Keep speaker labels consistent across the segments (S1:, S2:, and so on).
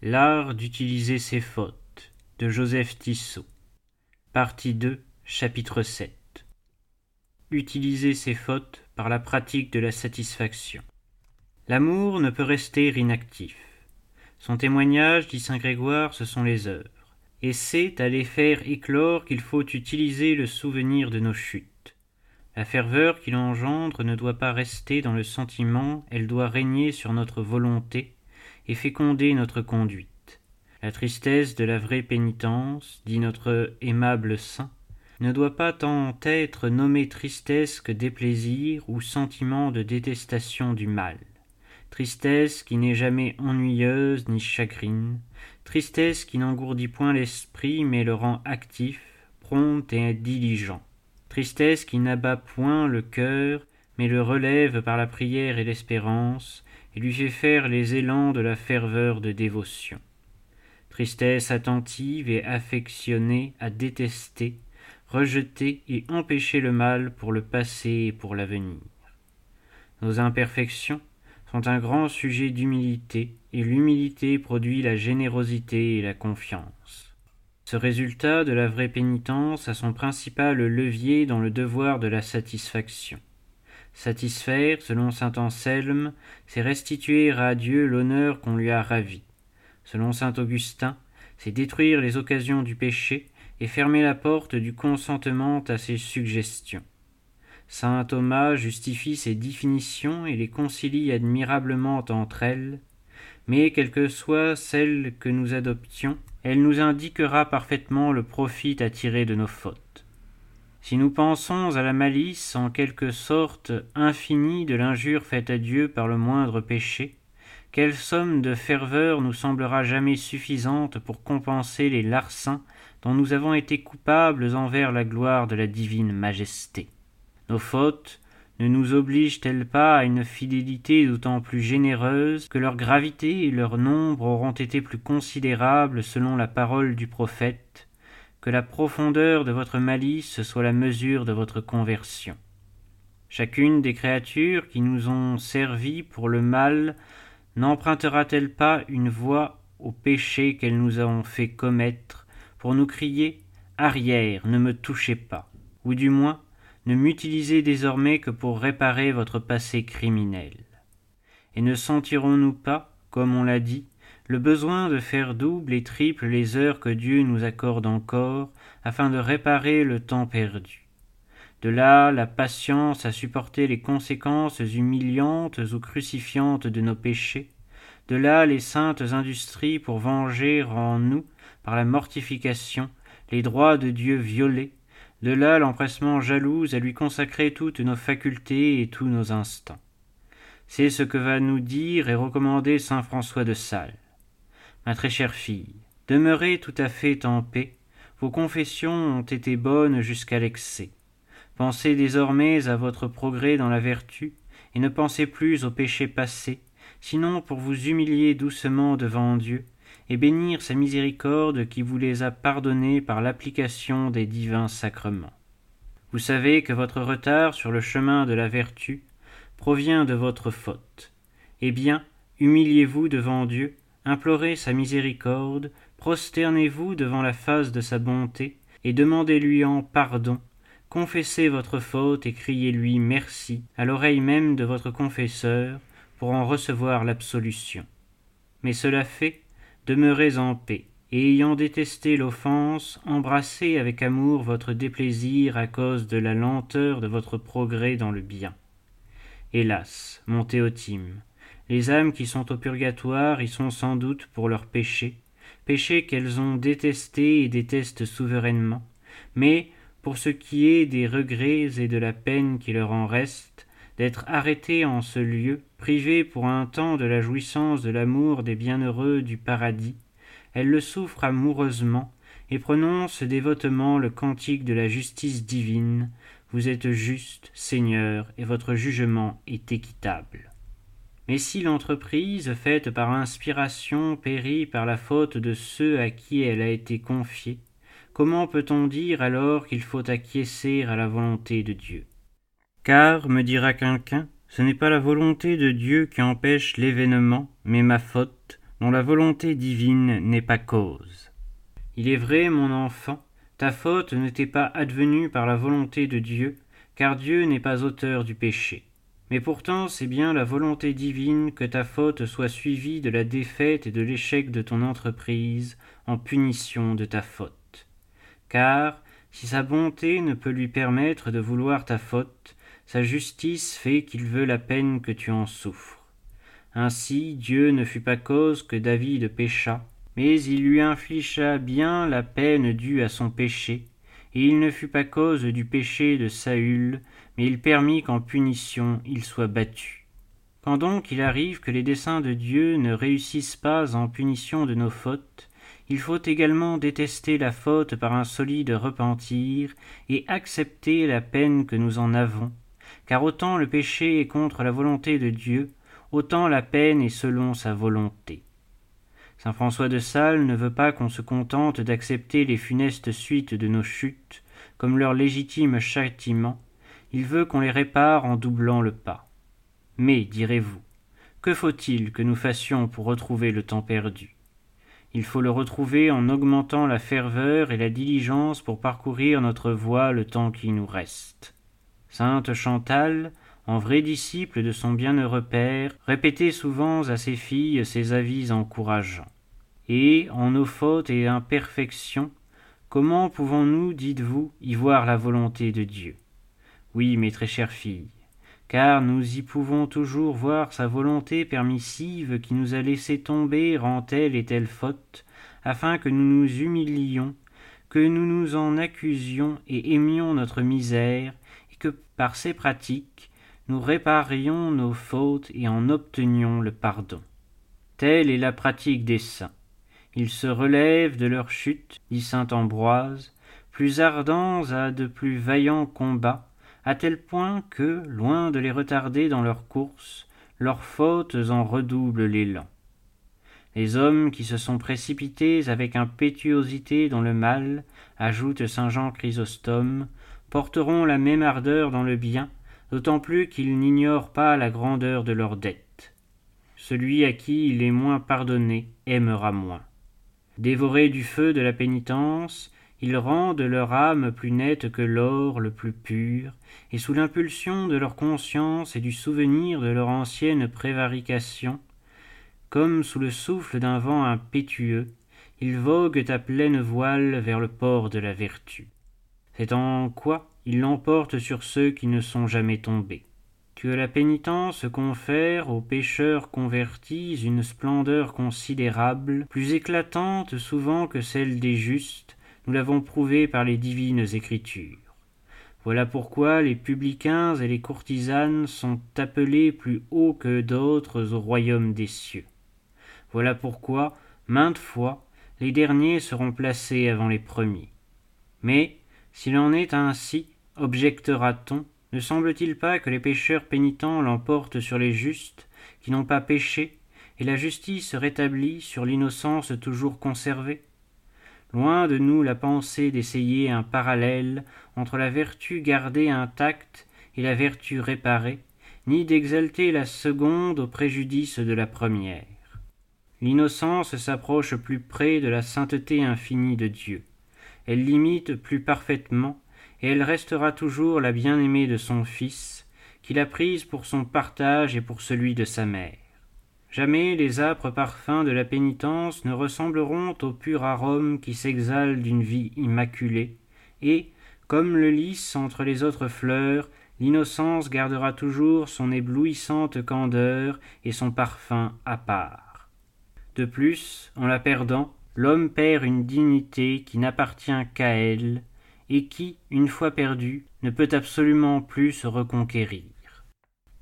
S1: L'art d'utiliser ses fautes de Joseph Tissot. Partie 2, chapitre 7. Utiliser ses fautes par la pratique de la satisfaction. L'amour ne peut rester inactif. Son témoignage, dit saint Grégoire, ce sont les heures. Et c'est à les faire éclore qu'il faut utiliser le souvenir de nos chutes. La ferveur qu'il engendre ne doit pas rester dans le sentiment, elle doit régner sur notre volonté, et féconder notre conduite. La tristesse de la vraie pénitence, dit notre aimable saint, ne doit pas tant être nommée tristesse que déplaisir ou sentiment de détestation du mal. Tristesse qui n'est jamais ennuyeuse ni chagrine, tristesse qui n'engourdit point l'esprit mais le rend actif, prompt et diligent. Tristesse qui n'abat point le cœur mais le relève par la prière et l'espérance, lui fait faire les élans de la ferveur de dévotion. Tristesse attentive et affectionnée à détester, rejeter et empêcher le mal pour le passé et pour l'avenir. Nos imperfections sont un grand sujet d'humilité, et l'humilité produit la générosité et la confiance. Ce résultat de la vraie pénitence a son principal levier dans le devoir de la satisfaction. Satisfaire, selon saint Anselme, c'est restituer à Dieu l'honneur qu'on lui a ravi. Selon saint Augustin, c'est détruire les occasions du péché et fermer la porte du consentement à ses suggestions. Saint Thomas justifie ces définitions et les concilie admirablement entre elles, mais quelle que soit celle que nous adoptions, elle nous indiquera parfaitement le profit à tirer de nos fautes. Si nous pensons à la malice en quelque sorte infinie de l'injure faite à Dieu par le moindre péché, quelle somme de ferveur nous semblera jamais suffisante pour compenser les larcins dont nous avons été coupables envers la gloire de la divine majesté? Nos fautes ne nous obligent-elles pas à une fidélité d'autant plus généreuse que leur gravité et leur nombre auront été plus considérables selon la parole du prophète que la profondeur de votre malice soit la mesure de votre conversion. Chacune des créatures qui nous ont servi pour le mal n'empruntera-t-elle pas une voie au péché qu'elles nous ont fait commettre pour nous crier Arrière, ne me touchez pas, ou du moins ne m'utilisez désormais que pour réparer votre passé criminel. Et ne sentirons-nous pas, comme on l'a dit, le besoin de faire double et triple les heures que Dieu nous accorde encore, afin de réparer le temps perdu. De là la patience à supporter les conséquences humiliantes ou crucifiantes de nos péchés, de là les saintes industries pour venger en nous, par la mortification, les droits de Dieu violés, de là l'empressement jaloux à lui consacrer toutes nos facultés et tous nos instants. C'est ce que va nous dire et recommander saint François de Sales. Ma très chère fille, demeurez tout à fait en paix, vos confessions ont été bonnes jusqu'à l'excès. Pensez désormais à votre progrès dans la vertu, et ne pensez plus au péché passé, sinon pour vous humilier doucement devant Dieu, et bénir sa miséricorde qui vous les a pardonnés par l'application des divins sacrements. Vous savez que votre retard sur le chemin de la vertu provient de votre faute. Eh bien, humiliez-vous devant Dieu, implorez sa miséricorde, prosternez-vous devant la face de sa bonté, et demandez-lui en pardon, confessez votre faute et criez-lui merci à l'oreille même de votre confesseur pour en recevoir l'absolution. Mais cela fait, demeurez en paix, et ayant détesté l'offense, embrassez avec amour votre déplaisir à cause de la lenteur de votre progrès dans le bien. Hélas, mon Théotime, les âmes qui sont au purgatoire y sont sans doute pour leurs péchés, péchés qu'elles ont détestés et détestent souverainement, mais pour ce qui est des regrets et de la peine qui leur en reste, d'être arrêtées en ce lieu, privées pour un temps de la jouissance de l'amour des bienheureux du paradis, elles le souffrent amoureusement et prononcent dévotement le cantique de la justice divine. Vous êtes juste, Seigneur, et votre jugement est équitable. Mais si l'entreprise faite par inspiration périt par la faute de ceux à qui elle a été confiée, comment peut-on dire alors qu'il faut acquiescer à la volonté de Dieu? Car, me dira quelqu'un, ce n'est pas la volonté de Dieu qui empêche l'événement, mais ma faute, dont la volonté divine n'est pas cause. Il est vrai, mon enfant, ta faute n'était pas advenue par la volonté de Dieu, car Dieu n'est pas auteur du péché. Mais pourtant c'est bien la volonté divine que ta faute soit suivie de la défaite et de l'échec de ton entreprise en punition de ta faute. Car, si sa bonté ne peut lui permettre de vouloir ta faute, sa justice fait qu'il veut la peine que tu en souffres. Ainsi Dieu ne fut pas cause que David pécha, mais il lui infligea bien la peine due à son péché, et il ne fut pas cause du péché de Saül, mais il permit qu'en punition il soit battu. Quand donc il arrive que les desseins de Dieu ne réussissent pas en punition de nos fautes, il faut également détester la faute par un solide repentir et accepter la peine que nous en avons, car autant le péché est contre la volonté de Dieu, autant la peine est selon sa volonté. Saint François de Sales ne veut pas qu'on se contente d'accepter les funestes suites de nos chutes comme leur légitime châtiment, il veut qu'on les répare en doublant le pas. Mais, direz-vous, que faut-il que nous fassions pour retrouver le temps perdu? Il faut le retrouver en augmentant la ferveur et la diligence pour parcourir notre voie le temps qui nous reste. Sainte Chantal, en vrai disciple de son bienheureux père, répétait souvent à ses filles ses avis encourageants. Et, en nos fautes et imperfections, comment pouvons-nous, dites-vous, y voir la volonté de Dieu? Oui, mes très chères filles, car nous y pouvons toujours voir sa volonté permissive qui nous a laissé tomber en telle et telle faute, afin que nous nous humilions, que nous nous en accusions et aimions notre misère, et que par ces pratiques nous réparions nos fautes et en obtenions le pardon. Telle est la pratique des saints. Ils se relèvent de leur chute, dit saint Ambroise, plus ardents à de plus vaillants combats, à tel point que, loin de les retarder dans leur course, leurs fautes en redoublent l'élan. Les hommes qui se sont précipités avec impétuosité dans le mal, ajoute saint Jean Chrysostome, porteront la même ardeur dans le bien, d'autant plus qu'ils n'ignorent pas la grandeur de leurs dettes. Celui à qui il est moins pardonné aimera moins. Dévorés du feu de la pénitence, ils rendent leur âme plus nette que l'or le plus pur, et sous l'impulsion de leur conscience et du souvenir de leur ancienne prévarication, comme sous le souffle d'un vent impétueux, ils voguent à pleine voile vers le port de la vertu. C'est en quoi ils l'emportent sur ceux qui ne sont jamais tombés. Que la pénitence confère aux pécheurs convertis une splendeur considérable, plus éclatante souvent que celle des justes, nous l'avons prouvé par les divines écritures. Voilà pourquoi les publicains et les courtisanes sont appelés plus haut que d'autres au royaume des cieux. Voilà pourquoi, maintes fois, les derniers seront placés avant les premiers. Mais, s'il en est ainsi, objectera-t-on, ne semble-t-il pas que les pécheurs pénitents l'emportent sur les justes, qui n'ont pas péché, et la justice rétablie sur l'innocence toujours conservée? Loin de nous la pensée d'essayer un parallèle entre la vertu gardée intacte et la vertu réparée, ni d'exalter la seconde au préjudice de la première. L'innocence s'approche plus près de la sainteté infinie de Dieu. Elle l'imite plus parfaitement, et elle restera toujours la bien-aimée de son Fils, qu'il a prise pour son partage et pour celui de sa mère. Jamais les âpres parfums de la pénitence ne ressembleront au pur arôme qui s'exhale d'une vie immaculée, et, comme le lys entre les autres fleurs, l'innocence gardera toujours son éblouissante candeur et son parfum à part. De plus, en la perdant, l'homme perd une dignité qui n'appartient qu'à elle, et qui, une fois perdue, ne peut absolument plus se reconquérir.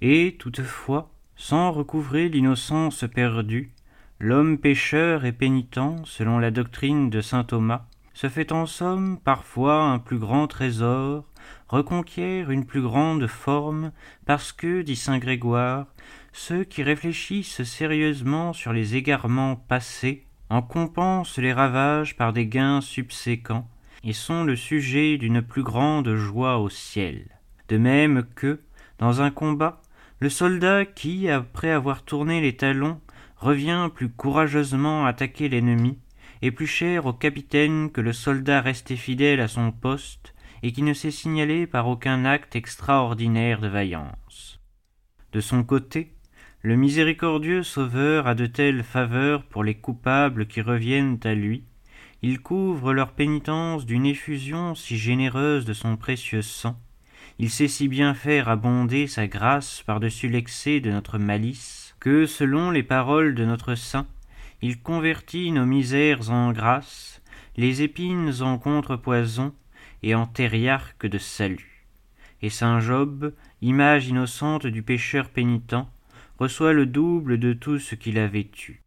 S1: Et, toutefois, sans recouvrer l'innocence perdue, l'homme pécheur et pénitent, selon la doctrine de saint Thomas, se fait en somme parfois un plus grand trésor, reconquiert une plus grande forme, parce que, dit saint Grégoire, ceux qui réfléchissent sérieusement sur les égarements passés en compensent les ravages par des gains subséquents, et sont le sujet d'une plus grande joie au ciel. De même que, dans un combat, le soldat qui, après avoir tourné les talons, revient plus courageusement attaquer l'ennemi, est plus cher au capitaine que le soldat resté fidèle à son poste et qui ne s'est signalé par aucun acte extraordinaire de vaillance. De son côté, le miséricordieux Sauveur a de telles faveurs pour les coupables qui reviennent à lui, il couvre leur pénitence d'une effusion si généreuse de son précieux sang, il sait si bien faire abonder sa grâce par-dessus l'excès de notre malice, que, selon les paroles de notre saint, il convertit nos misères en grâce, les épines en contrepoison et en thériarque de salut. Et saint Job, image innocente du pécheur pénitent, reçoit le double de tout ce qu'il avait eu.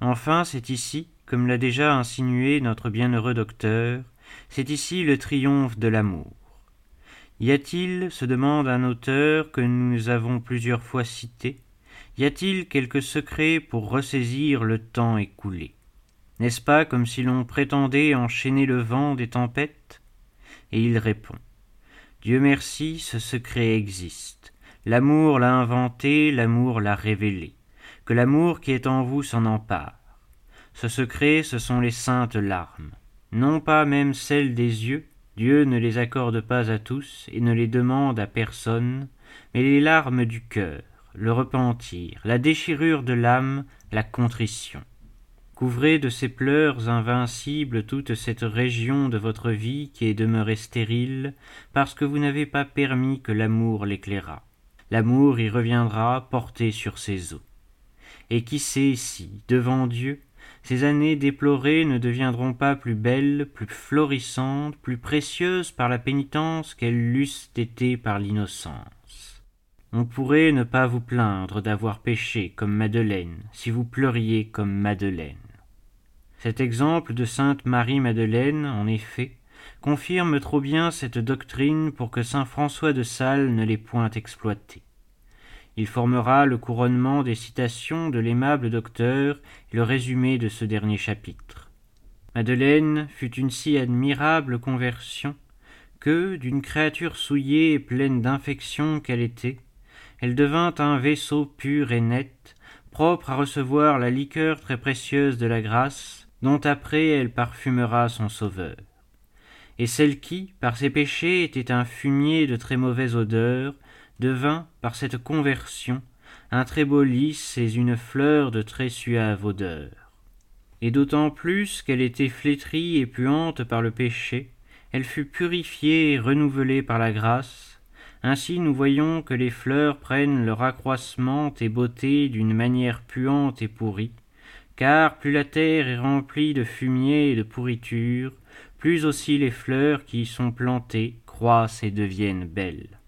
S1: Enfin, c'est ici, comme l'a déjà insinué notre bienheureux docteur, c'est ici le triomphe de l'amour. Y a-t-il, se demande un auteur que nous avons plusieurs fois cité, y a-t-il quelque secret pour ressaisir le temps écoulé? N'est-ce pas comme si l'on prétendait enchaîner le vent des tempêtes? Et il répond Dieu merci, ce secret existe. L'amour l'a inventé, l'amour l'a révélé. Que l'amour qui est en vous s'en empare. Ce secret, ce sont les saintes larmes. Non pas même celles des yeux, Dieu ne les accorde pas à tous et ne les demande à personne, mais les larmes du cœur, le repentir, la déchirure de l'âme, la contrition. Couvrez de ces pleurs invincibles toute cette région de votre vie qui est demeurée stérile, parce que vous n'avez pas permis que l'amour l'éclairât. L'amour y reviendra porté sur ses eaux. Et qui sait si, devant Dieu, ces années déplorées ne deviendront pas plus belles, plus florissantes, plus précieuses par la pénitence qu'elles l'eussent été par l'innocence. On pourrait ne pas vous plaindre d'avoir péché comme Madeleine, si vous pleuriez comme Madeleine. Cet exemple de sainte Marie-Madeleine, en effet, confirme trop bien cette doctrine pour que saint François de Sales ne l'ait point exploitée. Il formera le couronnement des citations de l'aimable docteur et le résumé de ce dernier chapitre. Madeleine fut une si admirable conversion que, d'une créature souillée et pleine d'infections qu'elle était, elle devint un vaisseau pur et net, propre à recevoir la liqueur très précieuse de la grâce, dont après elle parfumera son Sauveur. Et celle qui, par ses péchés, était un fumier de très mauvaise odeur, devint, par cette conversion, un très beau lys et une fleur de très suave odeur. Et d'autant plus qu'elle était flétrie et puante par le péché, elle fut purifiée et renouvelée par la grâce. Ainsi nous voyons que les fleurs prennent leur accroissement et beauté d'une manière puante et pourrie, car plus la terre est remplie de fumier et de pourriture, plus aussi les fleurs qui y sont plantées croissent et deviennent belles.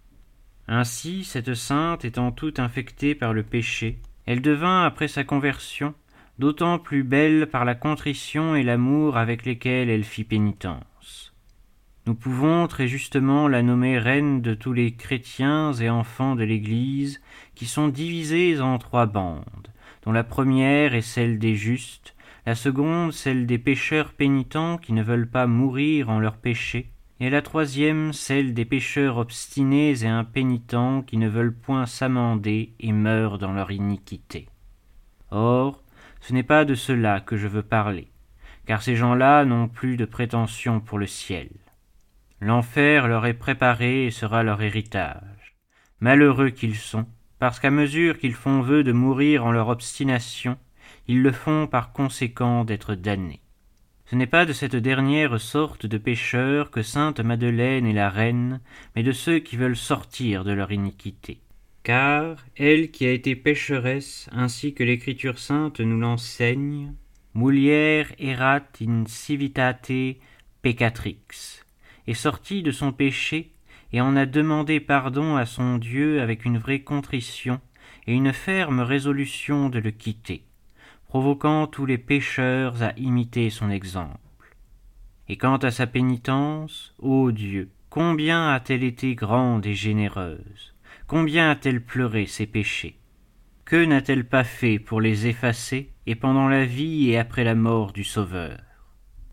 S1: Ainsi, cette sainte étant toute infectée par le péché, elle devint, après sa conversion, d'autant plus belle par la contrition et l'amour avec lesquels elle fit pénitence. Nous pouvons très justement la nommer reine de tous les chrétiens et enfants de l'Église, qui sont divisés en trois bandes, dont la première est celle des justes, la seconde celle des pécheurs pénitents qui ne veulent pas mourir en leurs péchés, et la troisième celle des pécheurs obstinés et impénitents qui ne veulent point s'amender et meurent dans leur iniquité. Or, ce n'est pas de cela que je veux parler, car ces gens-là n'ont plus de prétention pour le ciel. L'enfer leur est préparé et sera leur héritage. Malheureux qu'ils sont, parce qu'à mesure qu'ils font vœu de mourir en leur obstination, ils le font par conséquent d'être damnés. Ce n'est pas de cette dernière sorte de pécheurs que sainte Madeleine est la reine, mais de ceux qui veulent sortir de leur iniquité. Car, elle qui a été pécheresse, ainsi que l'Écriture sainte nous l'enseigne, mulier erat in civitate peccatrix, est sortie de son péché et en a demandé pardon à son Dieu avec une vraie contrition et une ferme résolution de le quitter provoquant tous les pécheurs à imiter son exemple. Et quant à sa pénitence, ô Dieu, combien a-t-elle été grande et généreuse, combien a-t-elle pleuré ses péchés? Que n'a-t-elle pas fait pour les effacer, et pendant la vie et après la mort du Sauveur?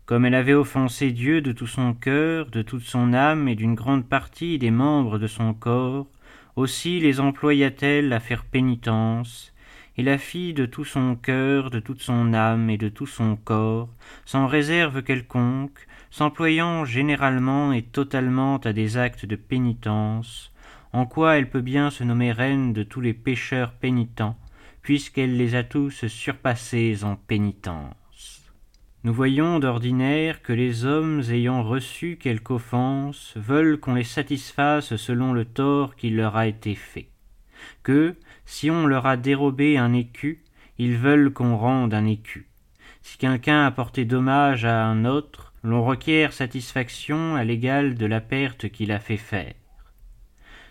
S1: Comme elle avait offensé Dieu de tout son cœur, de toute son âme et d'une grande partie des membres de son corps, aussi les employa-t-elle à faire pénitence, et la fit de tout son cœur, de toute son âme et de tout son corps, sans réserve quelconque, s'employant généralement et totalement à des actes de pénitence, en quoi elle peut bien se nommer reine de tous les pécheurs pénitents, puisqu'elle les a tous surpassés en pénitence. Nous voyons d'ordinaire que les hommes ayant reçu quelque offense veulent qu'on les satisfasse selon le tort qui leur a été fait, que, si on leur a dérobé un écu, ils veulent qu'on rende un écu. Si quelqu'un a porté dommage à un autre, l'on requiert satisfaction à l'égal de la perte qu'il a fait faire.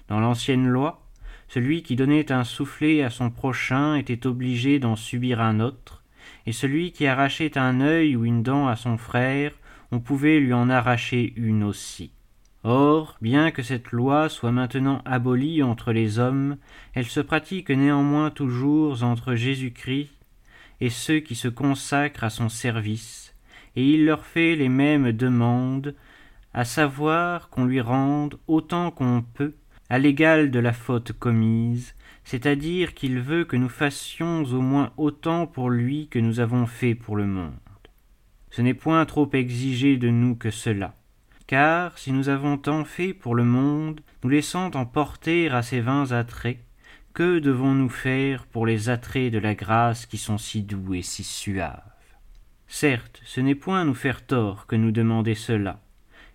S1: Dans l'ancienne loi, celui qui donnait un soufflet à son prochain était obligé d'en subir un autre, et celui qui arrachait un œil ou une dent à son frère, on pouvait lui en arracher une aussi. Or, bien que cette loi soit maintenant abolie entre les hommes, elle se pratique néanmoins toujours entre Jésus-Christ et ceux qui se consacrent à son service, et il leur fait les mêmes demandes, à savoir qu'on lui rende autant qu'on peut, à l'égal de la faute commise, c'est-à-dire qu'il veut que nous fassions au moins autant pour lui que nous avons fait pour le monde. Ce n'est point trop exigé de nous que cela, car si nous avons tant fait pour le monde, nous laissant emporter à ces vains attraits, que devons-nous faire pour les attraits de la grâce qui sont si doux et si suaves? Certes, ce n'est point nous faire tort que nous demander cela,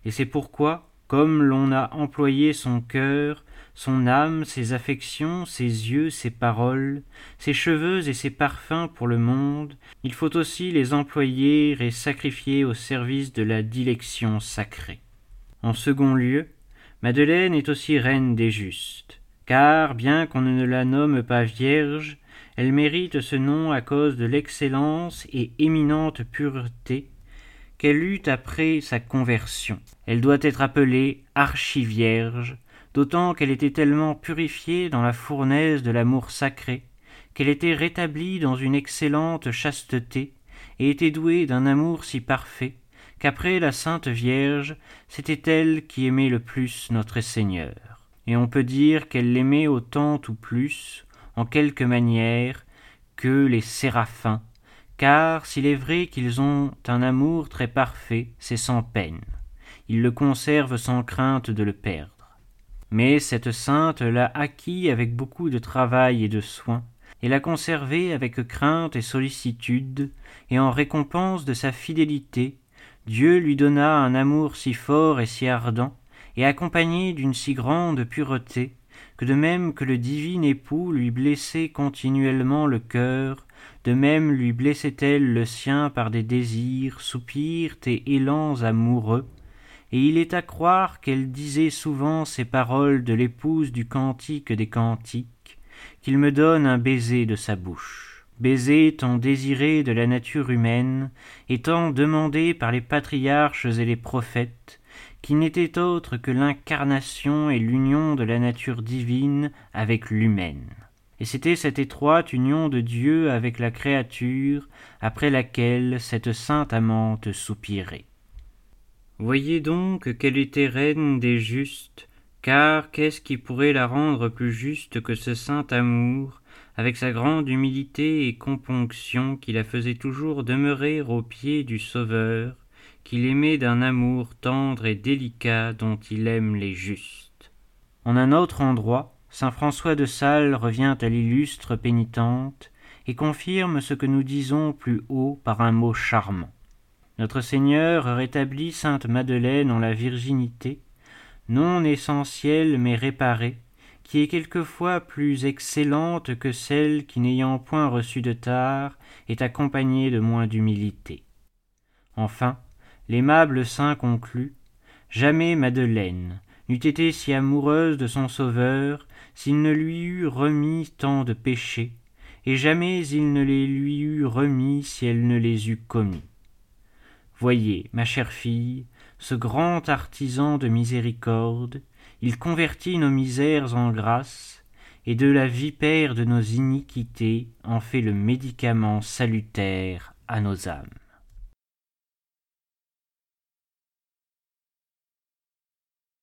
S1: et c'est pourquoi, comme l'on a employé son cœur, son âme, ses affections, ses yeux, ses paroles, ses cheveux et ses parfums pour le monde, il faut aussi les employer et sacrifier au service de la dilection sacrée. En second lieu, Madeleine est aussi reine des justes, car, bien qu'on ne la nomme pas vierge, elle mérite ce nom à cause de l'excellence et éminente pureté qu'elle eut après sa conversion. Elle doit être appelée archivierge, d'autant qu'elle était tellement purifiée dans la fournaise de l'amour sacré, qu'elle était rétablie dans une excellente chasteté, et était douée d'un amour si parfait, qu'après la Sainte Vierge, c'était elle qui aimait le plus notre Seigneur. Et on peut dire qu'elle l'aimait autant ou plus, en quelque manière, que les séraphins, car s'il est vrai qu'ils ont un amour très parfait, c'est sans peine. Ils le conservent sans crainte de le perdre. Mais cette sainte l'a acquis avec beaucoup de travail et de soin, et l'a conservé avec crainte et sollicitude, et en récompense de sa fidélité, Dieu lui donna un amour si fort et si ardent, et accompagné d'une si grande pureté, que de même que le divin époux lui blessait continuellement le cœur, de même lui blessait-elle le sien par des désirs, soupirs et élans amoureux, et il est à croire qu'elle disait souvent ces paroles de l'épouse du cantique des cantiques, qu'il me donne un baiser de sa bouche. Baiser tant désiré de la nature humaine, étant demandé par les patriarches et les prophètes, qui n'était autre que l'incarnation et l'union de la nature divine avec l'humaine. Et c'était cette étroite union de Dieu avec la créature, après laquelle cette sainte amante soupirait. Voyez donc qu'elle était reine des justes, car qu'est-ce qui pourrait la rendre plus juste que ce saint amour, avec sa grande humilité et componction qui la faisait toujours demeurer aux pieds du Sauveur, qu'il aimait d'un amour tendre et délicat dont il aime les justes. En un autre endroit, saint François de Sales revient à l'illustre pénitente et confirme ce que nous disons plus haut par un mot charmant. Notre Seigneur rétablit sainte Madeleine en la virginité, non essentielle mais réparée, qui est quelquefois plus excellente que celle qui, n'ayant point reçu de tard, est accompagnée de moins d'humilité. Enfin, l'aimable saint conclut Jamais Madeleine n'eût été si amoureuse de son Sauveur s'il ne lui eût remis tant de péchés, et jamais il ne les lui eût remis si elle ne les eût commis. Voyez, ma chère fille, ce grand artisan de miséricorde, il convertit nos misères en grâce, et de la vipère de nos iniquités en fait le médicament salutaire à nos âmes.